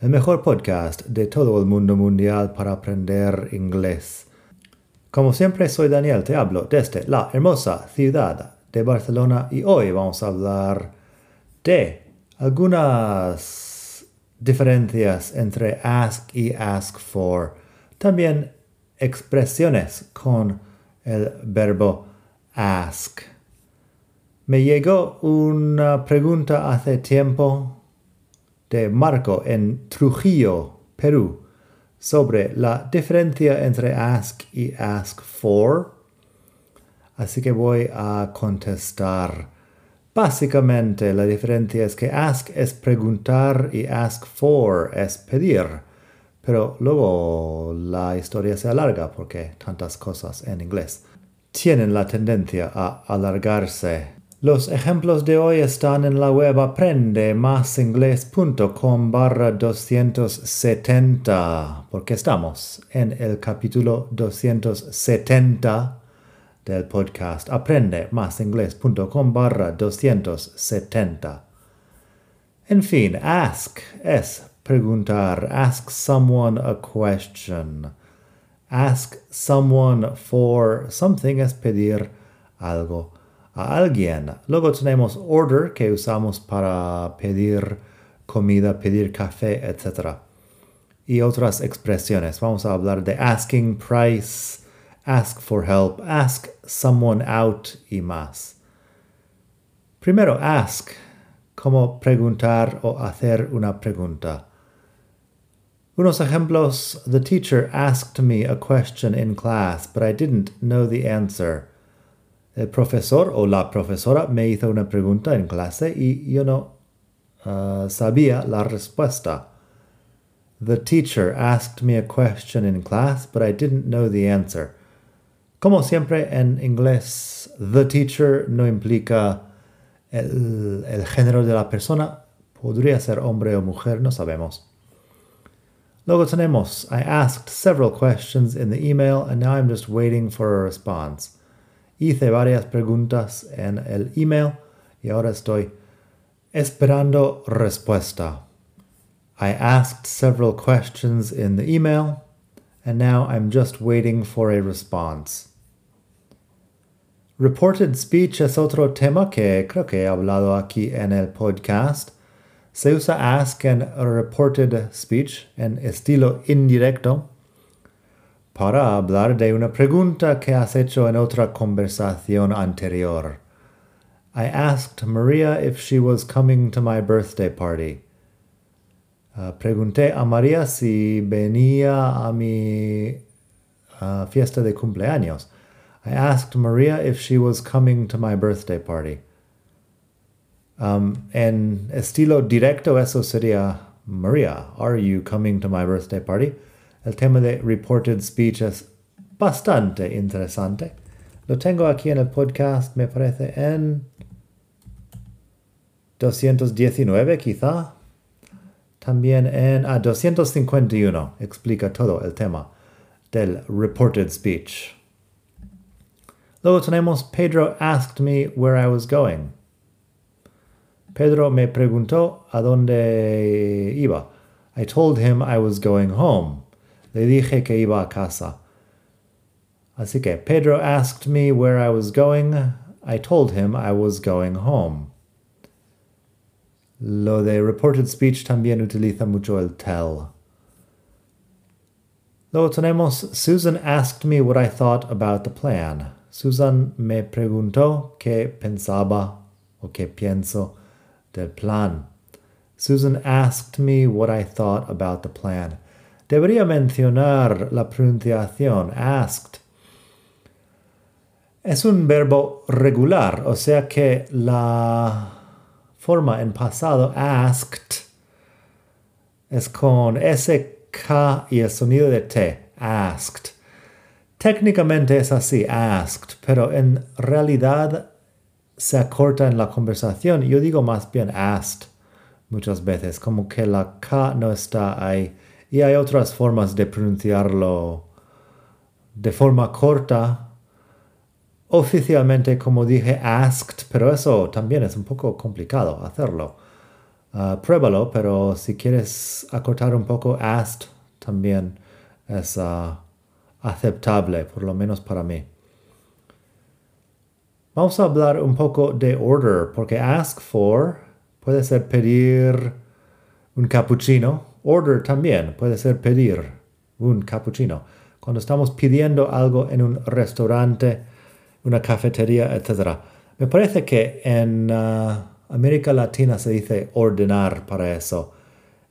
el mejor podcast de todo el mundo mundial para aprender inglés. Como siempre, soy Daniel, te hablo desde la hermosa ciudad de Barcelona y hoy vamos a hablar de algunas diferencias entre ask y ask for. También expresiones con el verbo ask. Me llegó una pregunta hace tiempo de Marco en Trujillo, Perú, sobre la diferencia entre ask y ask for. Así que voy a contestar. Básicamente la diferencia es que ask es preguntar y ask for es pedir. Pero luego la historia se alarga porque tantas cosas en inglés tienen la tendencia a alargarse. Los ejemplos de hoy están en la web aprendemasingles.com barra 270 porque estamos en el capítulo 270 del podcast aprendemasingles.com barra 270. En fin, ask es preguntar, ask someone a question. Ask someone for something es pedir algo a alguien. Luego tenemos order que usamos para pedir comida, pedir café, etc. Y otras expresiones. Vamos a hablar de asking price, ask for help, ask someone out y más. Primero, ask, como preguntar o hacer una pregunta. Unos ejemplos. The teacher asked me a question in class, but I didn't know the answer. El profesor o la profesora me hizo una pregunta en clase y yo no uh, sabía la respuesta. The teacher asked me a question in class, but I didn't know the answer. Como siempre en inglés, the teacher no implica el, el género de la persona. Podría ser hombre o mujer, no sabemos. Luego tenemos, I asked several questions in the email and now I'm just waiting for a response. Hice varias preguntas en el email y ahora estoy esperando respuesta. I asked several questions in the email and now I'm just waiting for a response. Reported speech es otro tema que creo que he hablado aquí en el podcast. Se usa ask en reported speech en estilo indirecto para hablar de una pregunta que has hecho en otra conversación anterior. I asked Maria if she was coming to my birthday party. Uh, pregunté a María si venía a mi uh, fiesta de cumpleaños. I asked Maria if she was coming to my birthday party. Um, en estilo directo eso sería Maria, are you coming to my birthday party? El tema de reported speech es bastante interesante. Lo tengo aquí en el podcast, me parece, en 219 quizá. También en a 251 explica todo el tema del reported speech. Luego tenemos Pedro asked me where I was going. Pedro me preguntó a dónde iba. I told him I was going home. Le dije que iba a casa. Así que Pedro asked me where I was going. I told him I was going home. Lo de reported speech también utiliza mucho el tell. Luego tenemos Susan asked me what I thought about the plan. Susan me preguntó qué pensaba o qué pienso del plan. Susan asked me what I thought about the plan. Debería mencionar la pronunciación asked. Es un verbo regular, o sea que la forma en pasado asked es con SK y el sonido de T, asked. Técnicamente es así, asked, pero en realidad se acorta en la conversación. Yo digo más bien asked muchas veces, como que la K no está ahí. Y hay otras formas de pronunciarlo de forma corta. Oficialmente, como dije, asked, pero eso también es un poco complicado hacerlo. Uh, pruébalo, pero si quieres acortar un poco, asked también es uh, aceptable, por lo menos para mí. Vamos a hablar un poco de order, porque ask for puede ser pedir un cappuccino. Order también puede ser pedir un cappuccino. Cuando estamos pidiendo algo en un restaurante, una cafetería, etc. Me parece que en uh, América Latina se dice ordenar para eso.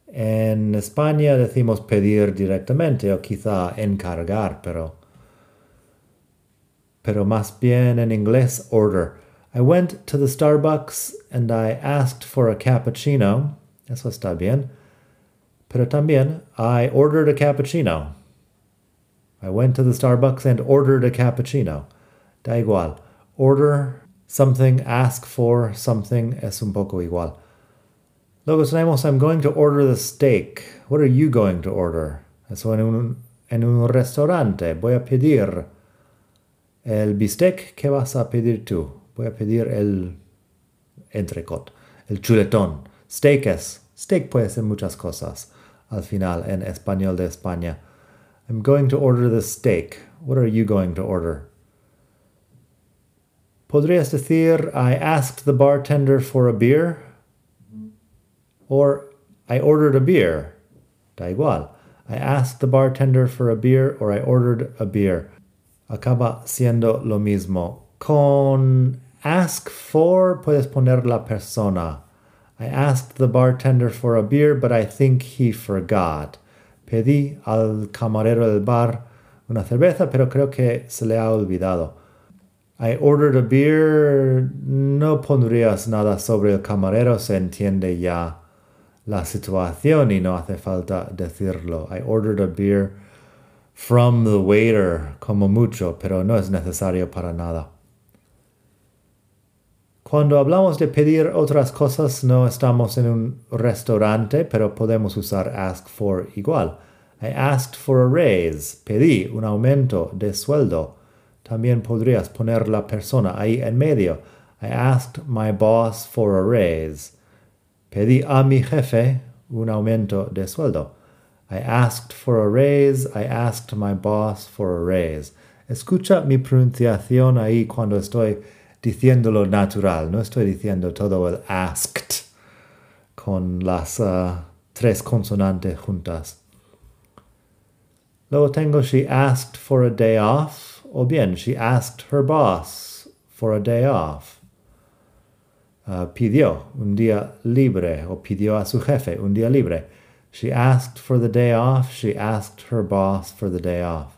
En España decimos pedir directamente o quizá encargar, pero pero más bien en inglés order. I went to the Starbucks and I asked for a cappuccino. Eso está bien. Pero también I ordered a cappuccino. I went to the Starbucks and ordered a cappuccino. Da igual. Order something, ask for something es un poco igual. Luego tenemos I'm going to order the steak. What are you going to order? Eso en un, en un restaurante. Voy a pedir el bistec, ¿qué vas a pedir tú? Voy a pedir el entrecot, el chuletón. Steak es. Steak puede ser muchas cosas al final en español de España. I'm going to order the steak. What are you going to order? Podrías decir, I asked the bartender for a beer. Or, I ordered a beer. Da igual. I asked the bartender for a beer or I ordered a beer acaba siendo lo mismo. Con ask for puedes poner la persona. I asked the bartender for a beer, but I think he forgot. Pedí al camarero del bar una cerveza, pero creo que se le ha olvidado. I ordered a beer. No pondrías nada sobre el camarero, se entiende ya la situación y no hace falta decirlo. I ordered a beer from the waiter como mucho, pero no es necesario para nada. Cuando hablamos de pedir otras cosas, no estamos en un restaurante, pero podemos usar ask for igual. I asked for a raise. Pedí un aumento de sueldo. También podrías poner la persona ahí en medio. I asked my boss for a raise. Pedí a mi jefe un aumento de sueldo. I asked for a raise. I asked my boss for a raise. Escucha mi pronunciación ahí cuando estoy diciendo lo natural. No estoy diciendo todo el asked con las uh, tres consonantes juntas. Luego tengo she asked for a day off. O bien, she asked her boss for a day off. Uh, pidió un día libre o pidió a su jefe un día libre. She asked for the day off. She asked her boss for the day off.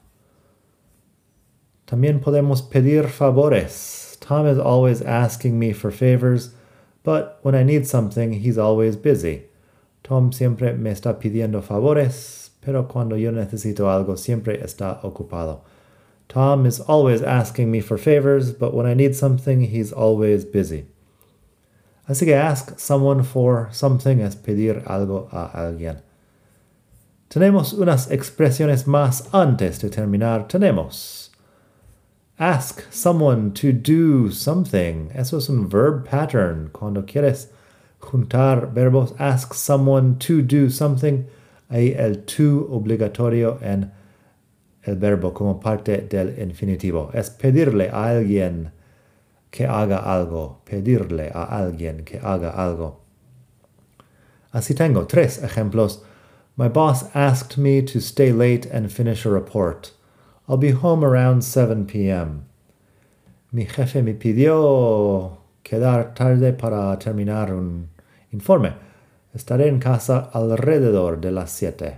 También podemos pedir favores. Tom is always asking me for favors, but when I need something, he's always busy. Tom siempre me está pidiendo favores, pero cuando yo necesito algo, siempre está ocupado. Tom is always asking me for favors, but when I need something, he's always busy. Así que ask someone for something es pedir algo a alguien. Tenemos unas expresiones más antes de terminar. Tenemos ask someone to do something. Eso es un verb pattern. Cuando quieres juntar verbos, ask someone to do something. Hay el to obligatorio en el verbo como parte del infinitivo. Es pedirle a alguien que haga algo. Pedirle a alguien que haga algo. Así tengo tres ejemplos my boss asked me to stay late and finish a report. I'll be home around 7 p.m. Mi jefe me pidió quedar tarde para terminar un informe. Estaré en casa alrededor de las siete.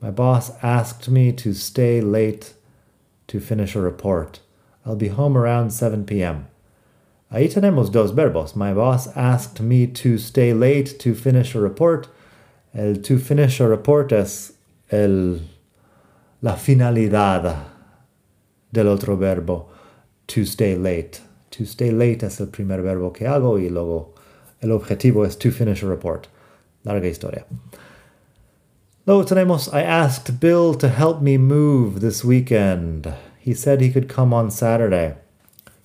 My boss asked me to stay late to finish a report. I'll be home around 7 p.m. Ahí tenemos dos verbos. My boss asked me to stay late to finish a report. El to finish a report es el, la finalidad del otro verbo, to stay late. To stay late es el primer verbo que hago y luego el objetivo es to finish a report. Larga historia. Luego tenemos, I asked Bill to help me move this weekend. He said he could come on Saturday.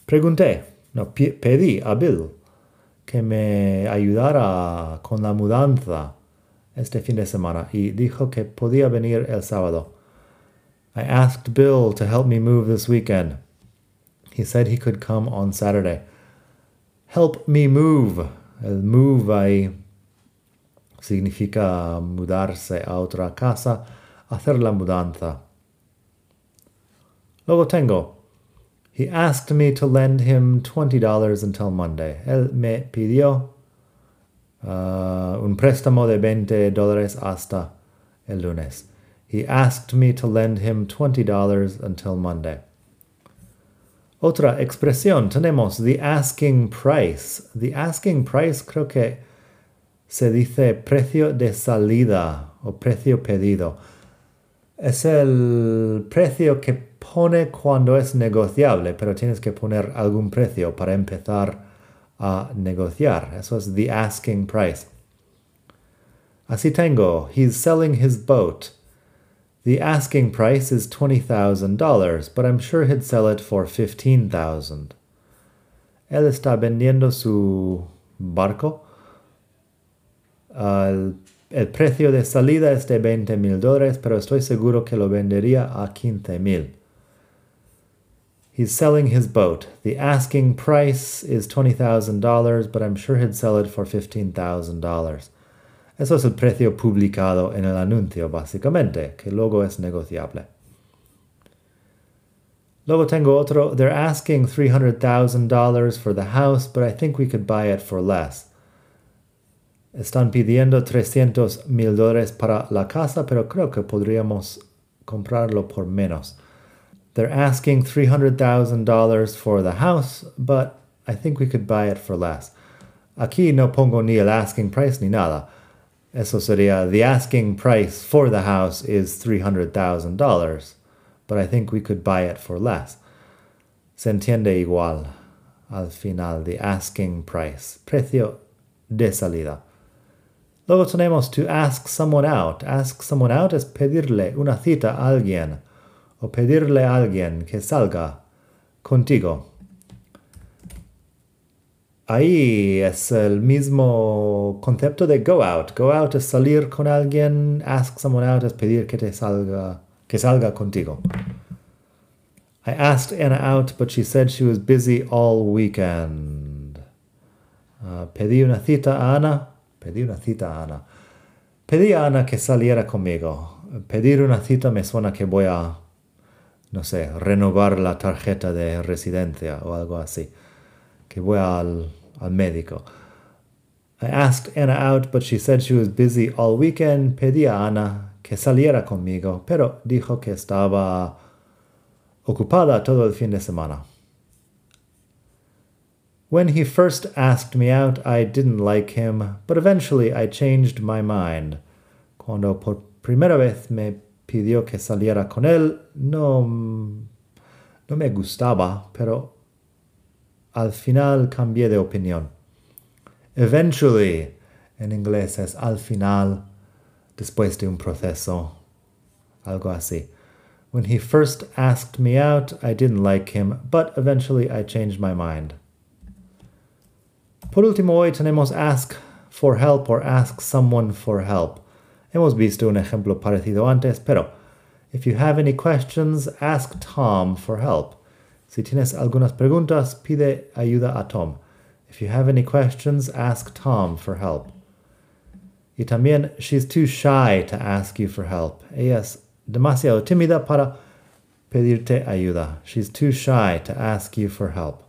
Pregunté, no, pedí a Bill que me ayudara con la mudanza este fin de semana y dijo que podía venir el sábado. I asked Bill to help me move this weekend. He said he could come on Saturday. Help me move. El move ahí significa mudarse a otra casa, hacer la mudanza. Luego tengo. He asked me to lend him $20 until Monday. Él me pidió uh, un préstamo de 20 dólares hasta el lunes. He asked me to lend him $20 until Monday. Otra expresión tenemos the asking price. The asking price creo que se dice precio de salida o precio pedido. Es el precio que pone cuando es negociable, pero tienes que poner algún precio para empezar a negociar. Eso es the asking price. Así tengo, he's selling his boat. The asking price is $20,000, but I'm sure he'd sell it for 15,000. Él está vendiendo su barco el, el, precio de salida es de 20 mil dólares, pero estoy seguro que lo vendería a 15 mil. He's selling his boat. The asking price is $20,000, but I'm sure he'd sell it for $15,000. Eso es el precio publicado en el anuncio, básicamente, que luego es negociable. Luego tengo otro. They're asking $300,000 for the house, but I think we could buy it for less. Están pidiendo 300 mil dólares para la casa, pero creo que podríamos comprarlo por menos. They're asking $300,000 for the house, but I think we could buy it for less. Aquí no pongo ni el asking price ni nada. Eso sería, the asking price for the house is $300,000, but I think we could buy it for less. Se entiende igual al final, the asking price, precio de salida. Luego tenemos to ask someone out. Ask someone out es pedirle una cita a alguien o pedirle a alguien que salga contigo. Ahí es el mismo concepto de go out. Go out es salir con alguien, ask someone out es pedir que te salga que salga contigo. I asked Anna out, but she said she was busy all weekend. Uh, pedí una cita a Ana, Pedí una cita a Ana. Pedí a Ana que saliera conmigo. Pedir una cita me suena que voy a, no sé, renovar la tarjeta de residencia o algo así. Que voy al, al médico. I asked Anna out, but she said she was busy all weekend. Pedí a Ana que saliera conmigo, pero dijo que estaba ocupada todo el fin de semana. When he first asked me out, I didn't like him, but eventually I changed my mind. Cuando por primera vez me pidió que saliera con él, no, no me gustaba, pero al final cambié de opinión. Eventually, en inglés es al final, después de un proceso, algo así. When he first asked me out, I didn't like him, but eventually I changed my mind. Por último, hoy tenemos ask for help or ask someone for help. Hemos visto un ejemplo parecido antes, pero if you have any questions, ask Tom for help. Si tienes algunas preguntas, pide ayuda a Tom. If you have any questions, ask Tom for help. Y también, she's too shy to ask you for help. Ella es demasiado tímida para pedirte ayuda. She's too shy to ask you for help.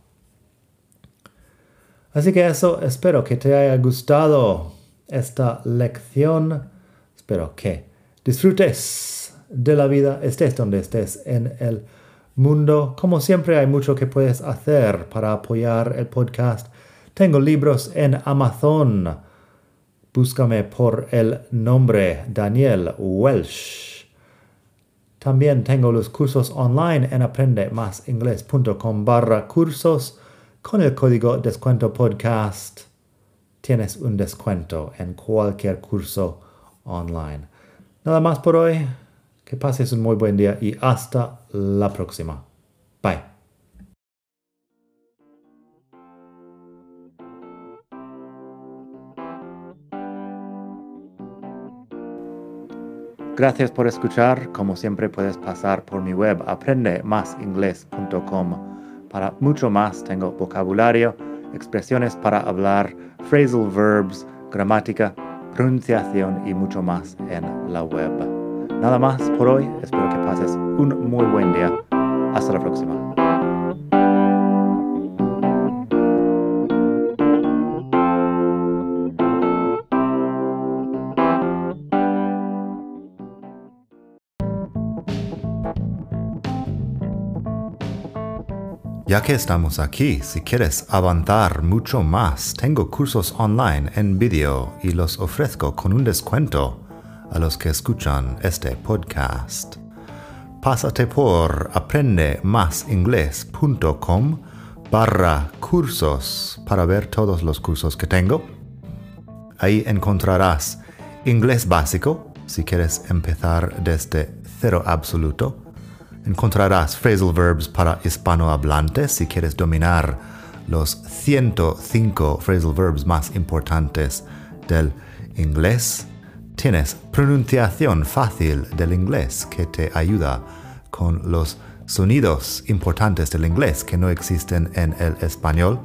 Así que eso, espero que te haya gustado esta lección. Espero que disfrutes de la vida, estés donde estés en el mundo. Como siempre hay mucho que puedes hacer para apoyar el podcast. Tengo libros en Amazon. Búscame por el nombre Daniel Welsh. También tengo los cursos online en aprendemasingles.com barra cursos con el código descuento podcast. Tienes un descuento en cualquier curso online. Nada más por hoy. Que pases un muy buen día y hasta la próxima. Bye. Gracias por escuchar. Como siempre puedes pasar por mi web aprendemasingles.com. Para mucho más tengo vocabulario, expresiones para hablar, phrasal verbs, gramática, pronunciación y mucho más en la web. Nada más por hoy. Espero que pases un muy buen día. Hasta la próxima. Ya que estamos aquí, si quieres avanzar mucho más, tengo cursos online en vídeo y los ofrezco con un descuento a los que escuchan este podcast. Pásate por aprendemasingles.com barra cursos para ver todos los cursos que tengo. Ahí encontrarás inglés básico si quieres empezar desde cero absoluto Encontrarás phrasal verbs para hispanohablantes si quieres dominar los 105 phrasal verbs más importantes del inglés. Tienes pronunciación fácil del inglés que te ayuda con los sonidos importantes del inglés que no existen en el español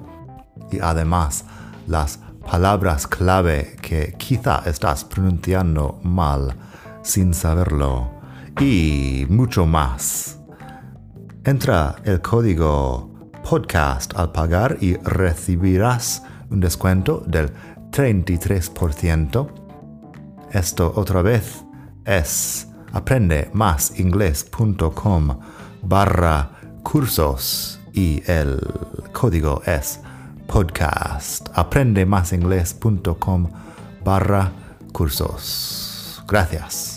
y además las palabras clave que quizá estás pronunciando mal sin saberlo y mucho más. Entra el código podcast al pagar y recibirás un descuento del 33%. Esto otra vez es aprendemasingles.com barra cursos y el código es podcast. Aprendemasingles.com barra cursos. Gracias.